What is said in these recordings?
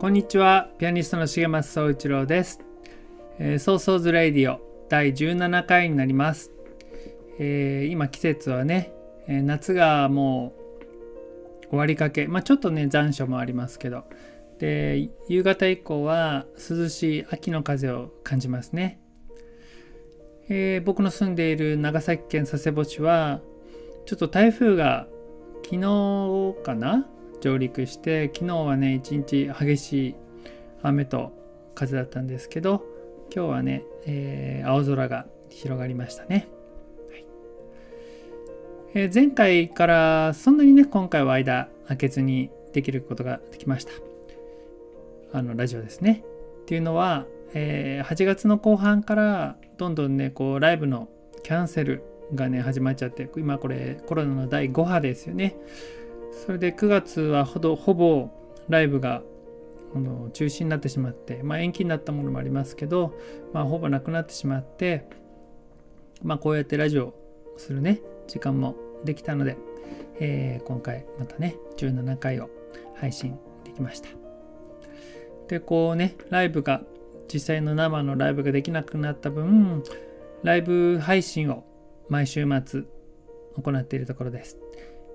こんにちは。ピアニストの重松総一郎です、えー、ソーソーズレイディオ第17回になります、えー今季節はね、えー夏がもう終わりかけ。まあちょっとね残暑もありますけど。で夕方以降は涼しい秋の風を感じますね、えー僕の住んでいる長崎県佐世保市はちょっと台風が昨日かな上陸して昨日はね一日激しい雨と風だったんですけど今日はね、えー青空が広がりましたね、はい。えー前回からそんなにね今回は間空けずにできることができました。あのラジオですね。っていうのは、えー8月の後半からどんどんねこうライブのキャンセルがね始まっちゃって今これコロナの第5波ですよね。それで9月はほどほぼライブがあの中止になってしまって、まあ、延期になったものもありますけど、まあ、ほぼなくなってしまって、まあ、こうやってラジオするね時間もできたので、えー今回またね17回を配信できました。でこうねライブが実際の生のライブができなくなった分ライブ配信を毎週末行っているところです。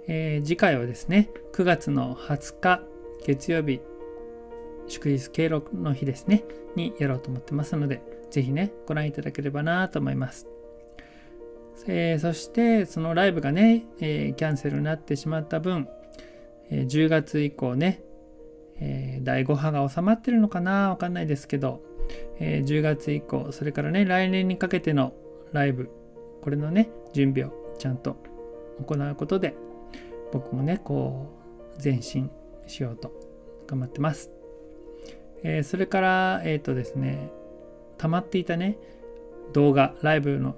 えー次回はですね9月の20日月曜日祝日敬老の日ですねにやろうと思ってますのでぜひねご覧いただければなと思います、えーそしてそのライブがね、えーキャンセルになってしまった分、え10月以降ね、え第5波が収まってるのかなわかんないですけど、え10月以降それからね来年にかけてのライブこれのね準備をちゃんと行うことで僕もねこう前進しようと頑張ってます、えーそれからえっ、とですね溜まっていたね動画ライブの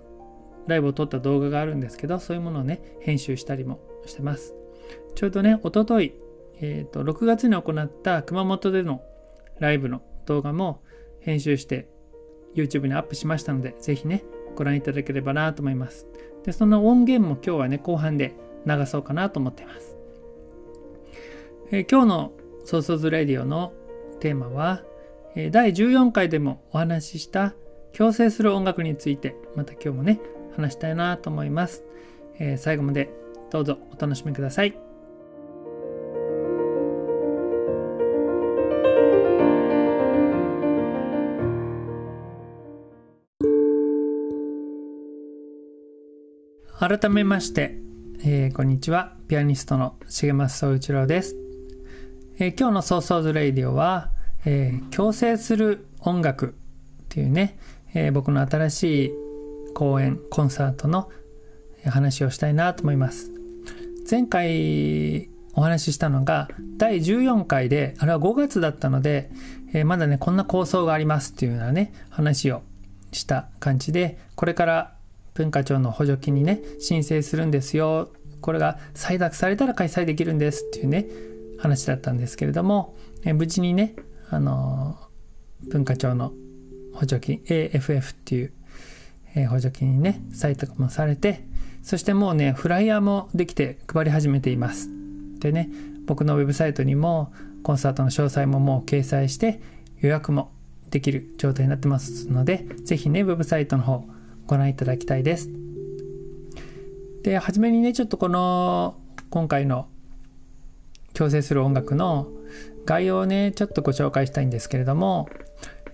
ライブを撮った動画があるんですけどそういうものをね編集したりもしてます。ちょうどねおととい、えーと6月に行った熊本でのライブの動画も編集して YouTube にアップしましたのでぜひねご覧いただければなと思います。でその音源も今日はね後半で流そうかなと思っています、えー今日の「ソーソーズ・レディオ」のテーマは、えー第14回でもお話しした共生する音楽についてまた今日もね話したいなと思います、えー最後までどうぞお楽しみください。改めまして、えーこんにちは。ピアニストの重松総一郎です、えー今日の「ソーソーズ・レイディオは」えー共生する音楽っていうね、え僕の新しい公演コンサートの話をしたいなと思います。前回お話ししたのが第14回であれは5月だったので、えまだねこんな構想がありますっていうようなね話をした感じでこれから文化庁の補助金にね申請するんですよ。これが採択されたら開催できるんですっていうね話だったんですけれども、え無事にね、あの文化庁の補助金 AFF っていう、え補助金にね採択もされてそしてもうねフライヤーもできて配り始めています。でね僕のウェブサイトにもコンサートの詳細ももう掲載して予約もできる状態になってますのでぜひねウェブサイトの方ご覧いただきたいです。で初めにねちょっとこの今回の共生する音楽の概要をねちょっとご紹介したいんですけれども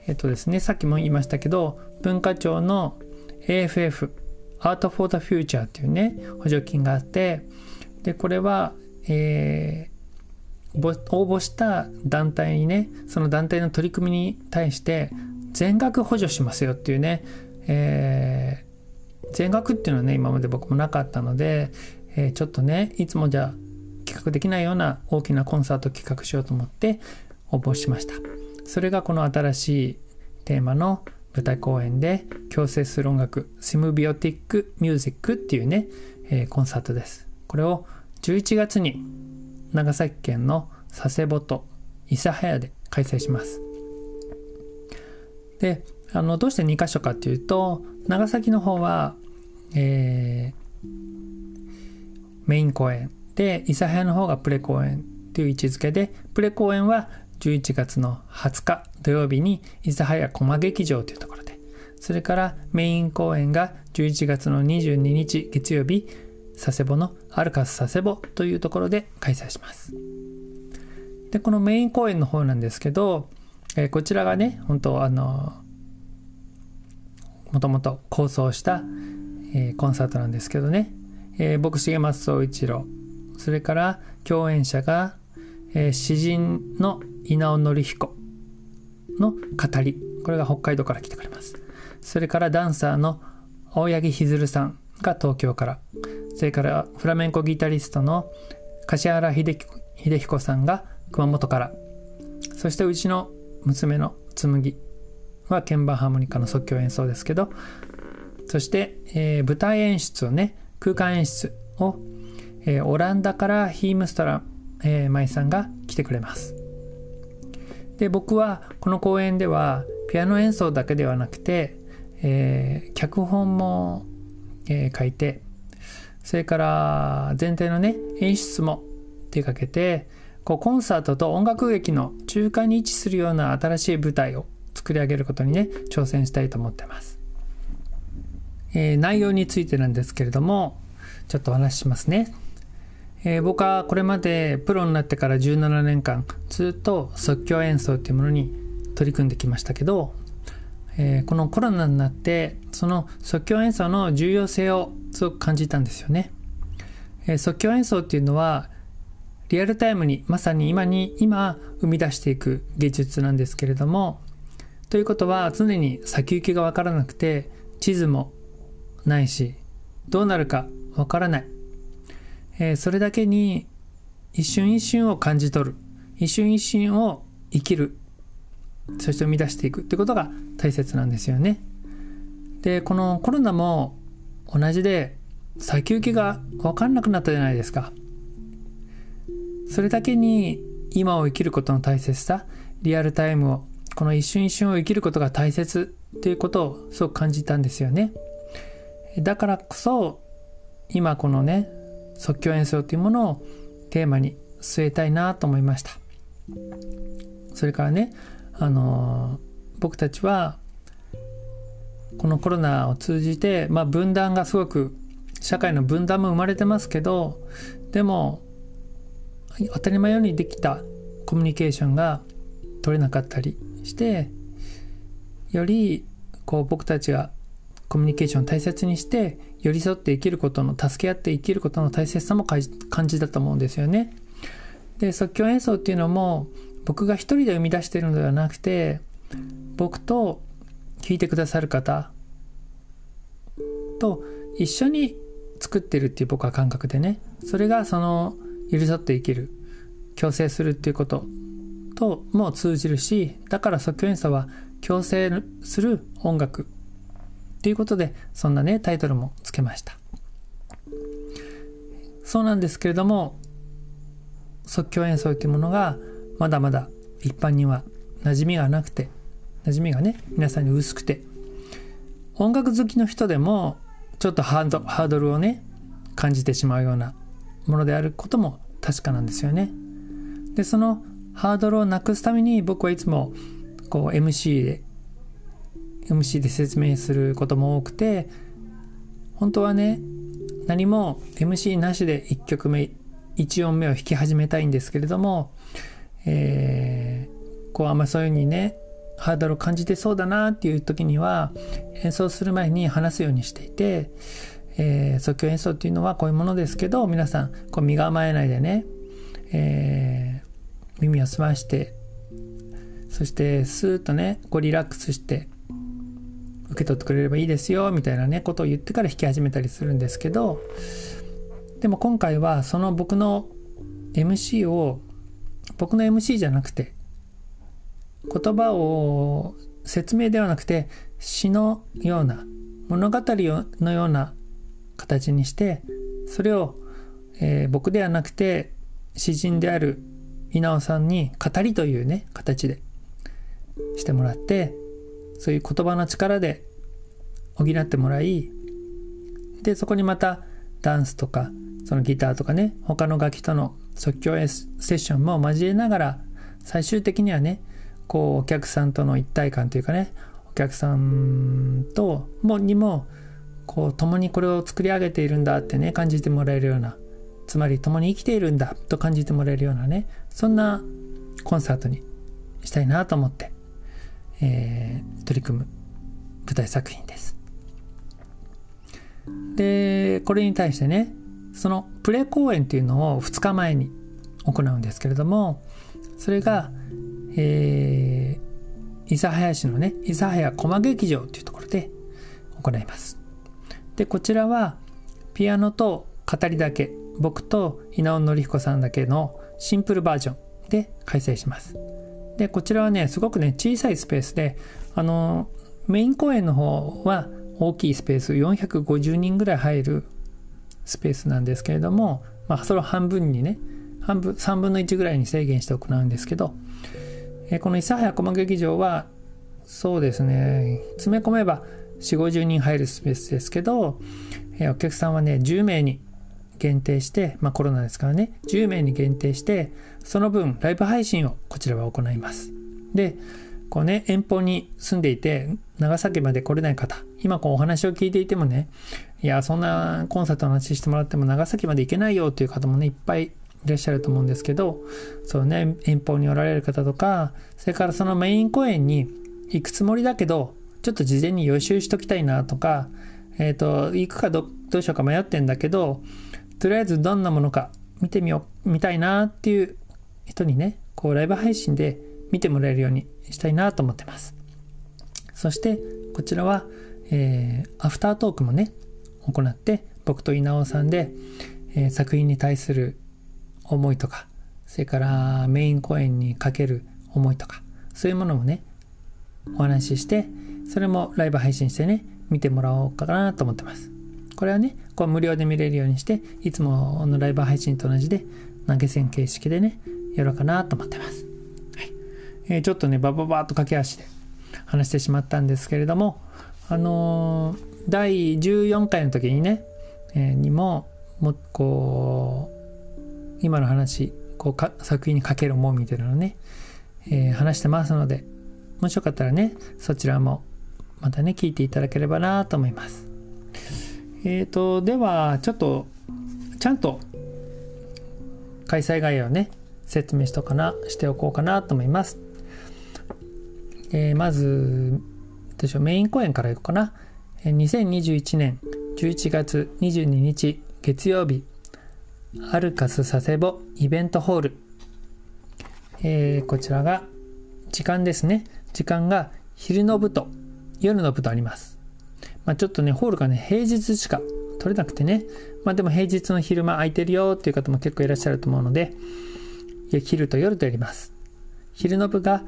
えっとですねさっきも言いましたけど文化庁の AFF Art for the Future っていうね補助金があってでこれは、えー、応募した団体にねその団体の取り組みに対して全額補助しますよっていうね、えー、全額っていうのはね今まで僕もなかったので、えー、ちょっとねいつもじゃ企画できないような大きなコンサート企画しようと思って応募しました。それがこの新しいテーマの舞台公演で共生する音楽シムビオティックミュージックっていうね、えー、コンサートです。これを11月に長崎県の佐世保と諫早で開催します。であのどうして2箇所かっていうと長崎の方は、えー、メイン公演で諫早の方がプレ公演という位置づけでプレ公演は11月の20日土曜日に諫早駒劇場というところでそれからメイン公演が11月の22日月曜日佐世保のアルカス佐世保というところで開催します。でこのメイン公演の方なんですけど、えー、こちらがね本当あのもともと構想した、えー、コンサートなんですけどね、えー、僕重松総一郎。それから共演者が、えー、詩人の稲尾紀彦の語り。これが北海道から来てくれます。それからダンサーの青柳ひずるさんが東京から。それからフラメンコギタリストの柏原秀彦さんが熊本から。そしてうちの娘の紬。は鍵盤ハーモニカの即興演奏ですけどそして、えー、舞台演出をね空間演出を、えー、オランダからヒームストラ、えー、舞さんが来てくれます。で僕はこの公演ではピアノ演奏だけではなくて、えー、脚本も、え、書いてそれから全体のね演出も手掛けてこうコンサートと音楽劇の中間に位置するような新しい舞台を作り上げることにね挑戦したいと思ってます、えー、内容についてなんですけれどもちょっとお話ししますね。えー、僕はこれまでプロになってから17年間ずっと即興演奏っていうものに取り組んできましたけど、えー、このコロナになってその即興演奏の重要性をすごく感じたんですよね、えー、即興演奏っていうのはリアルタイムにまさに今に今生み出していく芸術なんですけれどもということは常に先行きが分からなくて地図もないしどうなるか分からないえー、それだけに一瞬一瞬を感じ取る一瞬一瞬を生きるそして生み出していくってことが大切なんですよね。でこのコロナも同じで先行きが分かんなくなったじゃないですか。それだけに今を生きることの大切さリアルタイムをこの一瞬一瞬を生きることが大切っていうことをすごく感じたんですよね。だからこそ今このね即興演奏というものをテーマに据えたいなと思いましたそれからねあの僕たちはこのコロナを通じて、まあ、分断がすごく社会の分断も生まれてますけどでも当たり前ようにできたコミュニケーションが取れなかったりしてよりこう僕たちがコミュニケーションを大切にして寄り添って生きることの助け合って生きることの大切さも感じたと思うんですよね。で即興演奏っていうのも僕が一人で生み出してるのではなくて僕と弾いてくださる方と一緒に作ってるっていう僕は感覚でねそれがその寄り添って生きる共生するっていうこととも通じるしだから即興演奏は共生する音楽ということでそんなねタイトルもつけましたそうなんですけれども即興演奏というものがまだまだ一般には馴染みがなくて馴染みがね皆さんに薄くて音楽好きの人でもちょっとハードハードルをね感じてしまうようなものであることも確かなんですよね。でそのハードルをなくすために僕はいつもこう MC で MC で説明することも多くて本当はね何も MC なしで1曲目1音目を弾き始めたいんですけれども、えー、こうあんまそういうふうにねハードルを感じてそうだなっていう時には演奏する前に話すようにしていて、えー、即興演奏っていうのはこういうものですけど皆さんこう身構えないでね、えー、耳を澄ましてそしてスーッとねこうリラックスして受け取ってくれればいいですよみたいなねことを言ってから弾き始めたりするんですけどでも今回はその僕の MC を僕の MC じゃなくて言葉を説明ではなくて詩のような物語のような形にしてそれを、えー、僕ではなくて詩人である稲尾さんに語りというね形でしてもらってそういう言葉の力で補ってもらいでそこにまたダンスとかそのギターとかね他の楽器との即興セッションも交えながら最終的にはねこうお客さんとの一体感というかねお客さんともにもこう共にこれを作り上げているんだってね感じてもらえるようなつまり共に生きているんだと感じてもらえるようなねそんなコンサートにしたいなと思って、えー、取り組む舞台作品です。でこれに対してねそのプレ公演っていうのを2日前に行うんですけれどもそれが、えー、諫早市のね諫早駒劇場というところで行いますでこちらはピアノと語りだけ僕と稲尾紀彦さんだけのシンプルバージョンで開催します。でこちらはねすごくね小さいスペースであのメイン公演の方は大きいスペース450人ぐらい入るスペースなんですけれども、まあ、それを半分にね半分3分の1ぐらいに制限して行うんですけど、えこの諫早駒劇場はそうですね詰め込めば4 5 0人入るスペースですけど、えお客さんはね10名に限定して、まあ、コロナですからね10名に限定してその分ライブ配信をこちらは行います。でこうね遠方に住んでいて長崎まで来れない方今こうお話を聞いていてもねいやそんなコンサートの話してもらっても長崎まで行けないよっていう方もねいっぱいいらっしゃると思うんですけどそうね遠方におられる方とかそれからそのメイン公演に行くつもりだけどちょっと事前に予習しときたいなとかえっ、ー、と行くかどどうしようか迷ってんだけどとりあえずどんなものか見てみよう見たいなっていう人にねこうライブ配信で見てもらえるようにしたいなと思ってます。そしてこちらは、えー、アフタートークもね行って僕と稲尾さんで、えー、作品に対する思いとかそれからメイン公演にかける思いとかそういうものもねお話ししてそれもライブ配信してね見てもらおうかなと思ってます。これはねこう無料で見れるようにしていつものライブ配信と同じで投げ銭形式でねやろうかなと思ってます、はい。えー、ちょっとねバババッと駆け足で話してしまったんですけれどもあのー第14回の時にね、えー、にももこう今の話こうか作品にかける思うみたいなのね、えー、話してますのでもしよかったらねそちらもまたね聞いていただければなと思います。えっ、ー、とではちょっとちゃんと開催概要をね説明しとかなしておこうかなと思います、えー、まずでしょメイン公演からいこうかな。2021年11月22日月曜日アルカス佐世保イベントホール、えー、こちらが時間ですね。時間が昼の部と夜の部とあります、まあ、ちょっとねホールがね平日しか取れなくてね。まあでも平日の昼間空いてるよっていう方も結構いらっしゃると思うので昼と夜とやります。昼の部が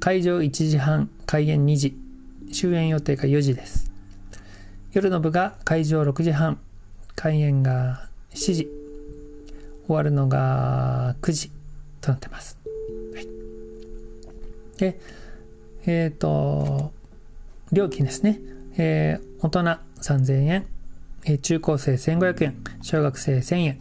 会場1時半開演2時終演予定が4時です。夜の部が会場6時半開演が7時。終わるのが9時となってます、はい、でえっ、ー、と料金ですね、えー、大人3000円、えー、中高生1500円。小学生1000円。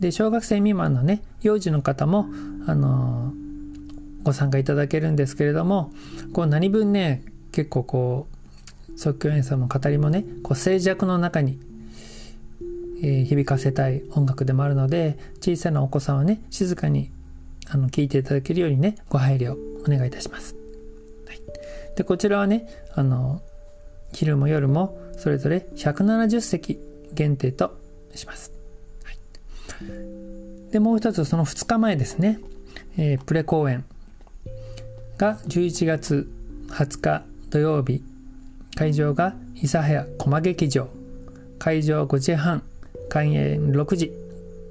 で小学生未満のね幼児の方もあのー、ご参加いただけるんですけれどもこう何分ね結構こう即興演奏も語りもねこう静寂の中に、えー、響かせたい音楽でもあるので小さなお子さんはね静かにあの聞いていただけるようにねご配慮お願いいたします。はい、でこちらはねあの昼も夜もそれぞれ170席限定とします。はい、でもう一つその2日前ですね、えー、プレ公演が11月20日土曜日。会場が諫早駒劇場。会場5時半開演6時、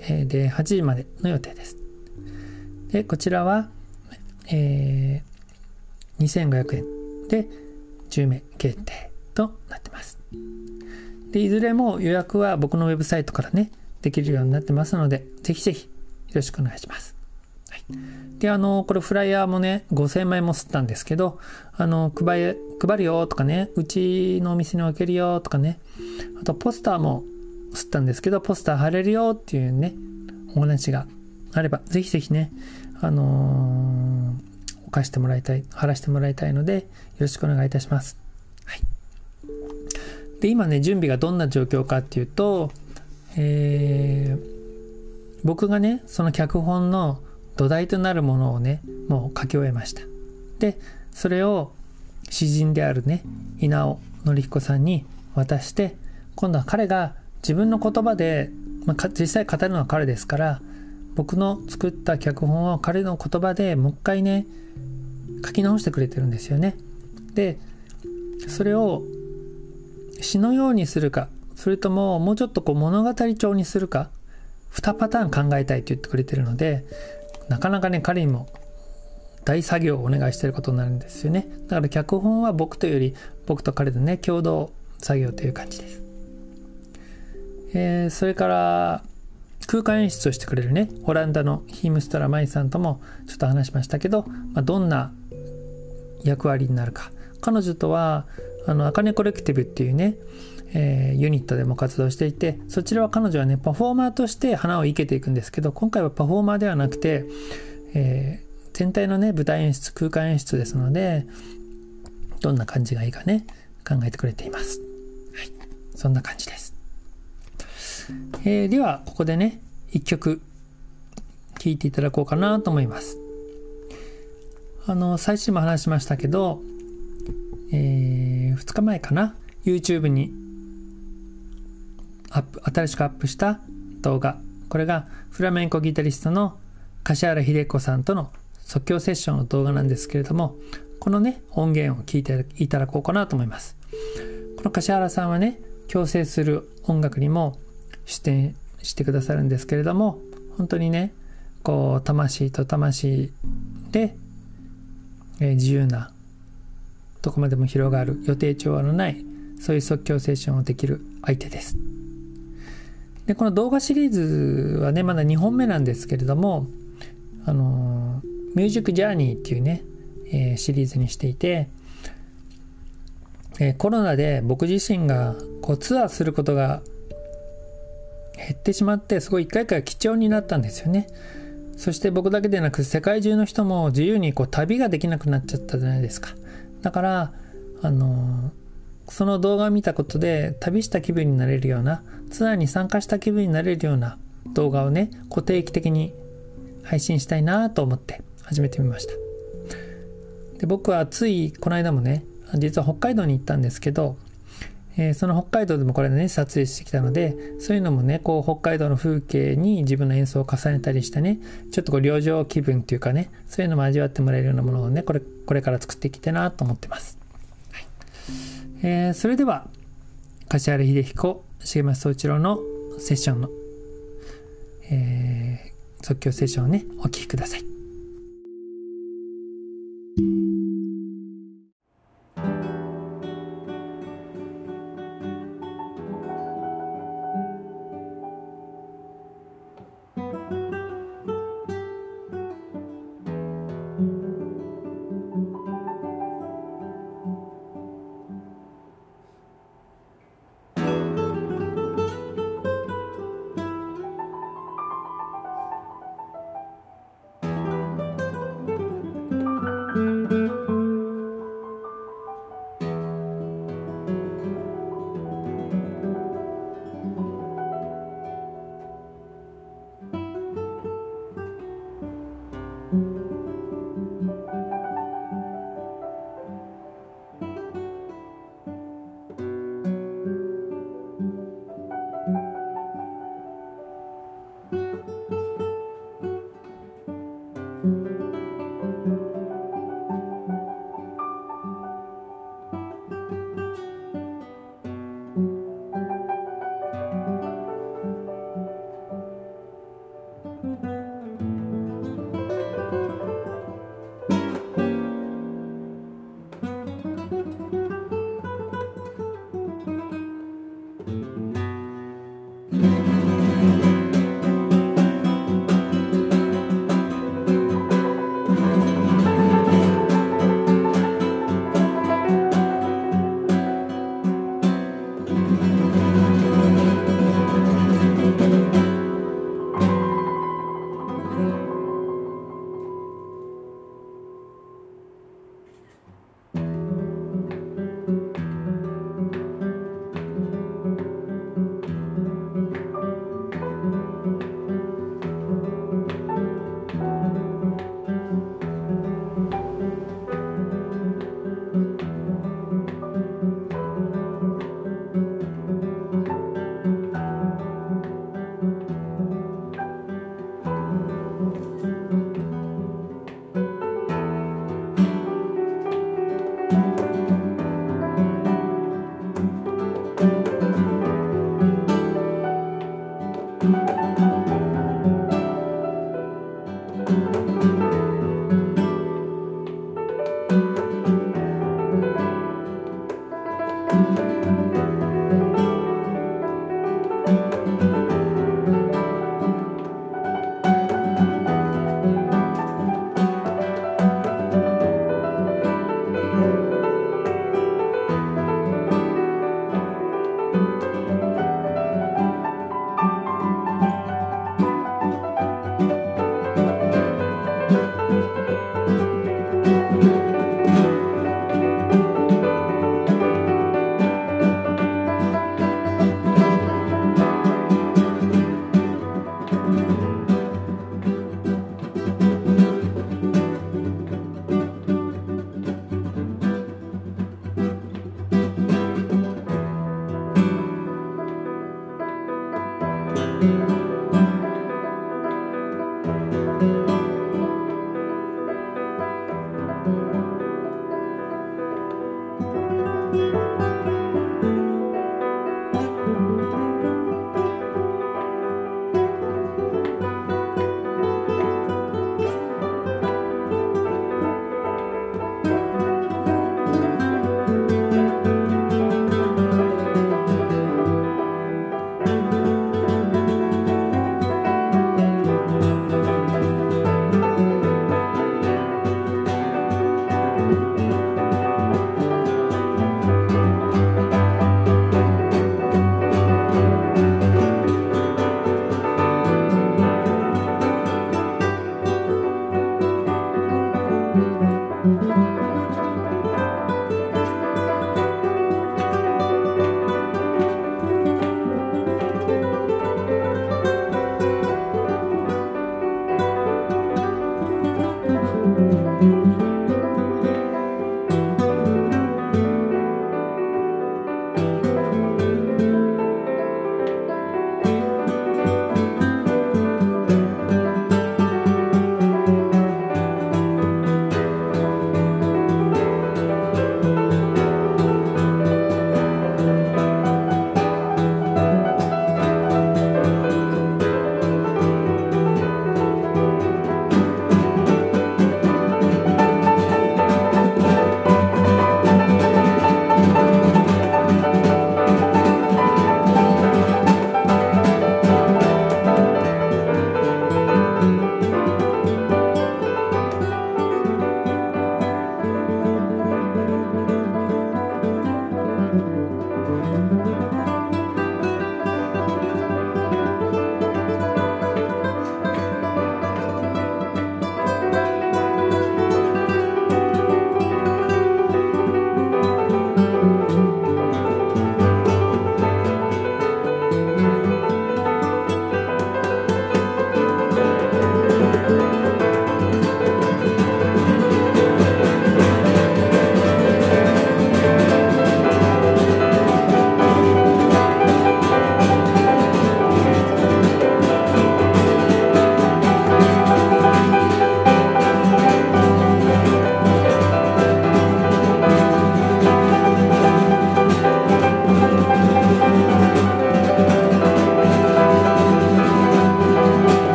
えー、で8時までの予定です。でこちらは、えー、2500円で10名限定。となってます。でいずれも予約は僕のウェブサイトからねできるようになってますのでぜひぜひよろしくお願いします、はい、であのこれフライヤーもね5000枚も吸ったんですけどあの配配るよとかねうちのお店に置けるよとかねあとポスターも吸ったんですけどポスター貼れるよっていうねお話があればぜひぜひねあのー、貸してもらいたい貼らせてもらいたいのでよろしくお願いいたします。で今ね準備がどんな状況かっていうとえー、僕がねその脚本の土台となるものをねもう書き終えましたでそれを詩人であるね稲尾紀彦さんに渡して今度は彼が自分の言葉で、まあ、実際語るのは彼ですから僕の作った脚本を彼の言葉でもう一回ね書き直してくれてるんですよね。でそれを詩のようにするかそれとももうちょっとこう物語調にするか2パターン考えたいと言ってくれてるのでなかなかね彼にも大作業をお願いしてることになるんですよね。だから脚本は僕というより僕と彼でね共同作業という感じです、えー、それから空間演出をしてくれるねオランダのヒームストラ・マイさんともちょっと話しましたけど、まあ、どんな役割になるか。彼女とはあのアカネコレクティブっていうね、えー、ユニットでも活動していてそちらは彼女はねパフォーマーとして花を生けていくんですけど今回はパフォーマーではなくて、えー、全体のね舞台演出空間演出ですのでどんな感じがいいかね考えてくれています。はい、そんな感じです。えー、ではここでね一曲聴いていただこうかなと思います。あの最初も話しましたけど、えー、2日前かな？YouTube にアップ新しくアップした動画。これがフラメンコギタリストの柏原秀子さんとの即興セッションの動画なんですけれどもこのね音源を聞いていただこうかなと思います。この柏原さんはね共生する音楽にも出演してくださるんですけれども本当にねこう魂と魂で、えー、自由などこまでも広がる予定調和のないそういう即興セッションをできる相手です。でこの動画シリーズはねまだ2本目なんですけれどもあの、ミュージックジャーニーっていうね、えー、シリーズにしていて、えー、コロナで僕自身がこうツアーすることが減ってしまってすごい一回一回貴重になったんですよね。そして僕だけでなく世界中の人も自由にこう旅ができなくなっちゃったじゃないですか。だからあのその動画を見たことで旅した気分になれるようなツアーに参加した気分になれるような動画をね固定期的に配信したいなと思って始めてみました。で僕はついこの間もね実は北海道に行ったんですけどえー、その北海道でもこれね撮影してきたのでそういうのもねこう北海道の風景に自分の演奏を重ねたりしてねちょっとこう旅情気分っていうかねそういうのも味わってもらえるようなものをねこれこれから作っていきたいなと思ってます、はい。えー、それでは柏原秀彦重松総一郎のセッションの、えー、即興セッションをねお聴きください。Música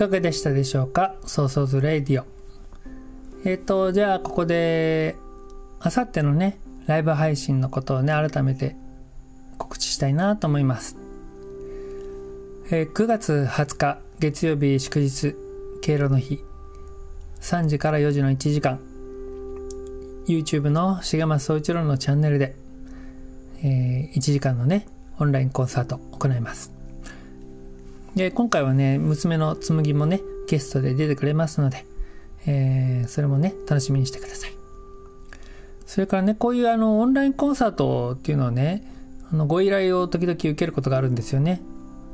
かがでしたでしょうか？ソーソーズレディオ。えっ、ー、と、じゃあここで、あさってのね、ライブ配信のことをね、改めて告知したいなと思います。えー、9月20日、月曜日祝日、敬老の日、3時から4時の1時間、YouTube の重松総一郎のチャンネルで、えー、1時間のね、オンラインコンサートを行います。で、今回はね、娘の紬もね、ゲストで出てくれますので、えー、それもね、楽しみにしてください。それからね、こういうあの、オンラインコンサートっていうのはね、あの、ご依頼を時々受けることがあるんですよね。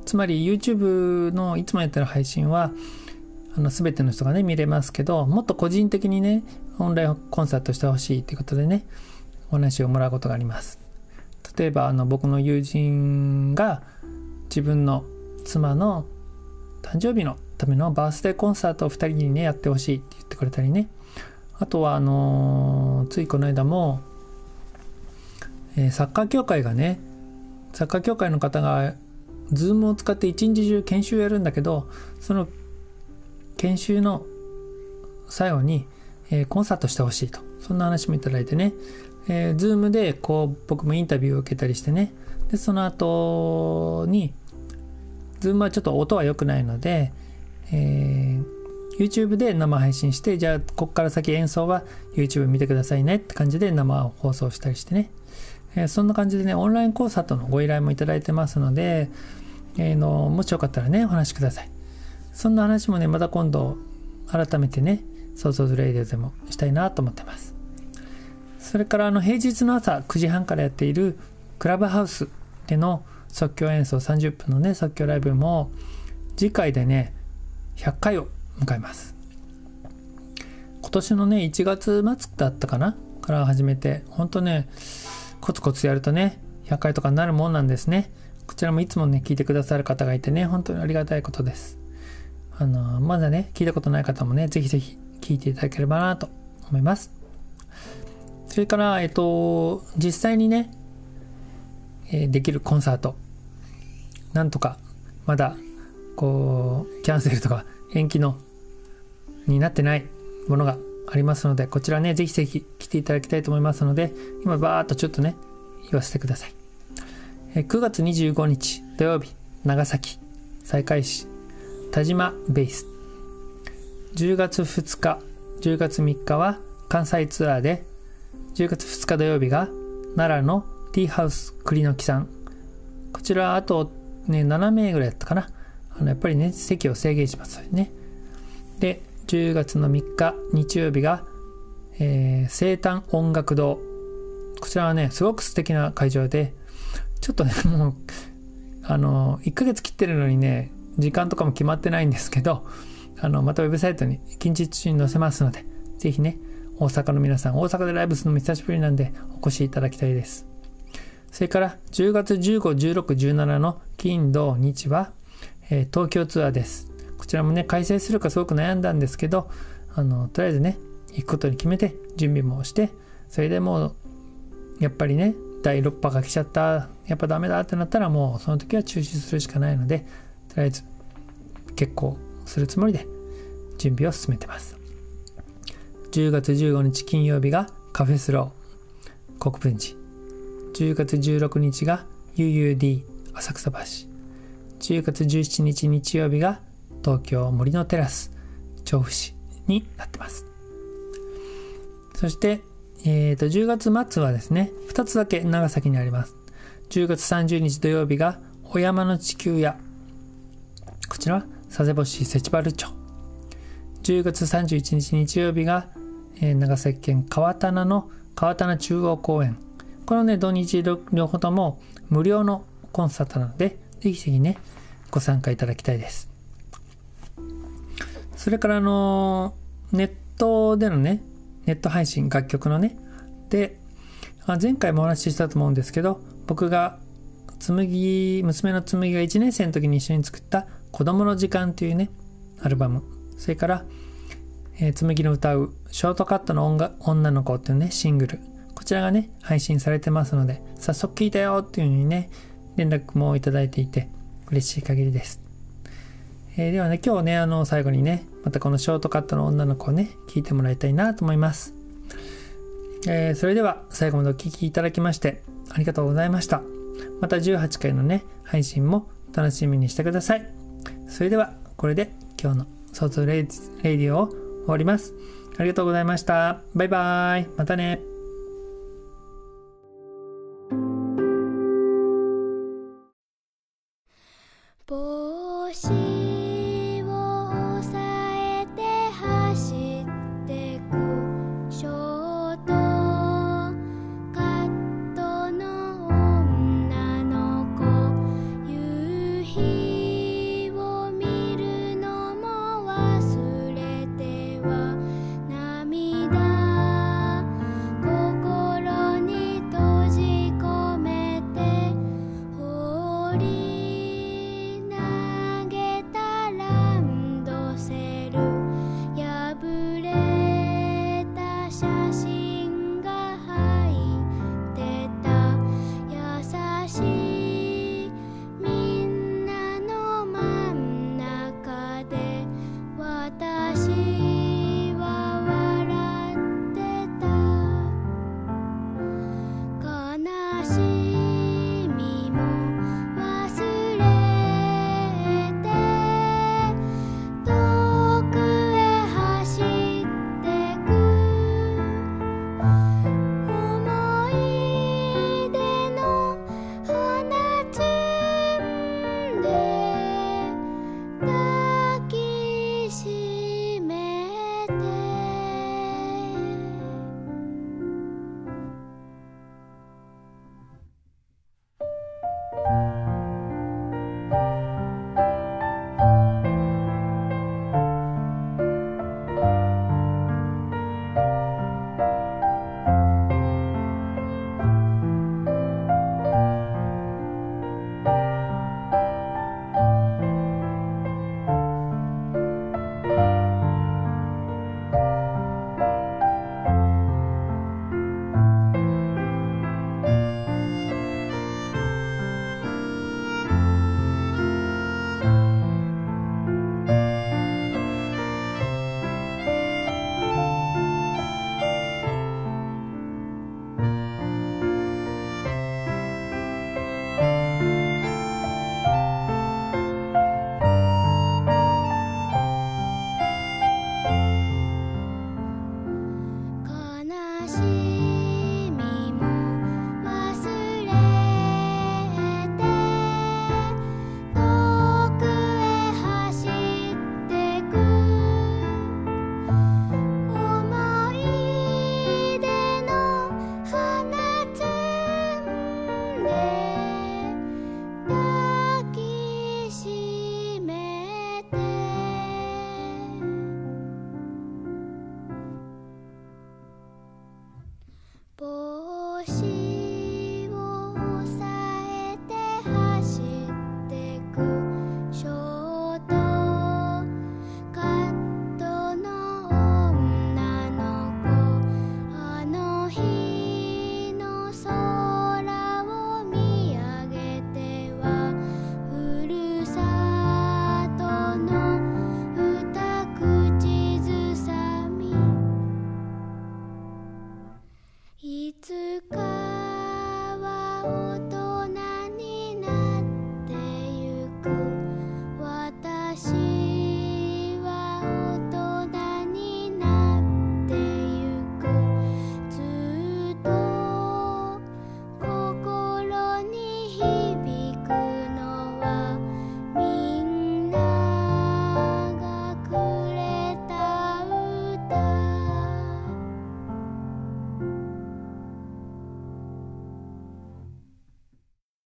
つまり YouTube のいつもやってる配信は、あの、全ての人がね、見れますけど、もっと個人的にね、オンラインコンサートしてほしいということでね、お話をもらうことがあります。例えば、あの、僕の友人が自分の妻の誕生日のためのバースデーコンサートを2人にねやってほしいって言ってくれたりね。あとはあのー、ついこの間も、えー、サッカー協会がねサッカー協会の方が Zoom を使って一日中研修をやるんだけどその研修の最後に、えー、コンサートしてほしいと。そんな話もいただいてね、えー、Zoom でこう僕もインタビューを受けたりしてね。でその後に Zoom はちょっと音は良くないので、えー、YouTube で生配信して、じゃあ、ここから先演奏は YouTube 見てくださいねって感じで生放送したりしてね。えー、そんな感じでね、オンラインコンサートのご依頼もいただいてますので、えー、のもしよかったらね、お話しください。そんな話もね、また今度、改めてね、ソーソーズレイディオでもしたいなと思ってます。それからあの平日の朝9時半からやっているクラブハウスでの即興演奏30分のね、即興ライブも次回でね、100回を迎えます。今年のね、1月末だったかな？から始めて、ほんとね、コツコツやるとね、100回とかになるもんなんですね。こちらもいつもね、聞いてくださる方がいてね、本当にありがたいことです。あの、まだね、聞いたことない方もね、ぜひぜひ聞いていただければなと思います。それから、えっと、実際にね、できるコンサート。なんとかまだこうキャンセルとか延期のになってないものがありますのでこちらねぜひぜひ来ていただきたいと思いますので今バーっとちょっとね言わせてください。9月25日土曜日長崎西海市田島ベース。10月2日10月3日は関西ツアーで10月2日土曜日が奈良のティーハウス栗の木さんこちらあとね、7名ぐらいだったかな。あのやっぱりね、席を制限しますね。で、10月の3日、日曜日が、えー、生誕音楽堂。こちらはね、すごく素敵な会場で、ちょっとね、もう、あの、1ヶ月切ってるのにね、時間とかも決まってないんですけど、あの、またウェブサイトに近日中に載せますので、ぜひね、大阪の皆さん、大阪でライブするのも久しぶりなんで、お越しいただきたいです。それから10月15、16、17の金、土、日は、えー、東京ツアーです。こちらもね、開催するかすごく悩んだんですけど、あの、とりあえずね、行くことに決めて準備もして、それでもう、やっぱりね、第6波が来ちゃった、やっぱダメだってなったらもうその時は中止するしかないので、とりあえず結構するつもりで準備を進めてます。10月15日金曜日がカフェスロー国分寺10月16日が UUD 浅草橋。10月17日日曜日が東京森のテラス調布市になってます。そして、えー、と10月末はですね2つだけ長崎にあります。10月30日土曜日がお山の地球屋。こちら佐世保市セチバル町10月31日日曜日が、えー、長崎県川棚の川棚中央公園。このね、土日両方とも無料のコンサートなので、ぜひぜひね、ご参加いただきたいです。それからあのネットでのね、ネット配信、楽曲のね、で、あ前回もお話ししたと思うんですけど、僕が紬、娘の紬が1年生の時に一緒に作った子供の時間というね、アルバム。それから、えー、紬の歌うショートカットの女の子っていうね、シングル。こちらがね、配信されてますので、早速聞いたよっていう風にね、連絡もいただいていて、嬉しい限りです。えー、ではね、今日ね、あの、最後にね、またこのショートカットの女の子をね、聞いてもらいたいなと思います。えー、それでは、最後までお聴きいただきまして、ありがとうございました。また18回のね、配信も楽しみにしてください。それでは、これで今日のソーツレディオを終わります。ありがとうございました。バイバーイ。またね。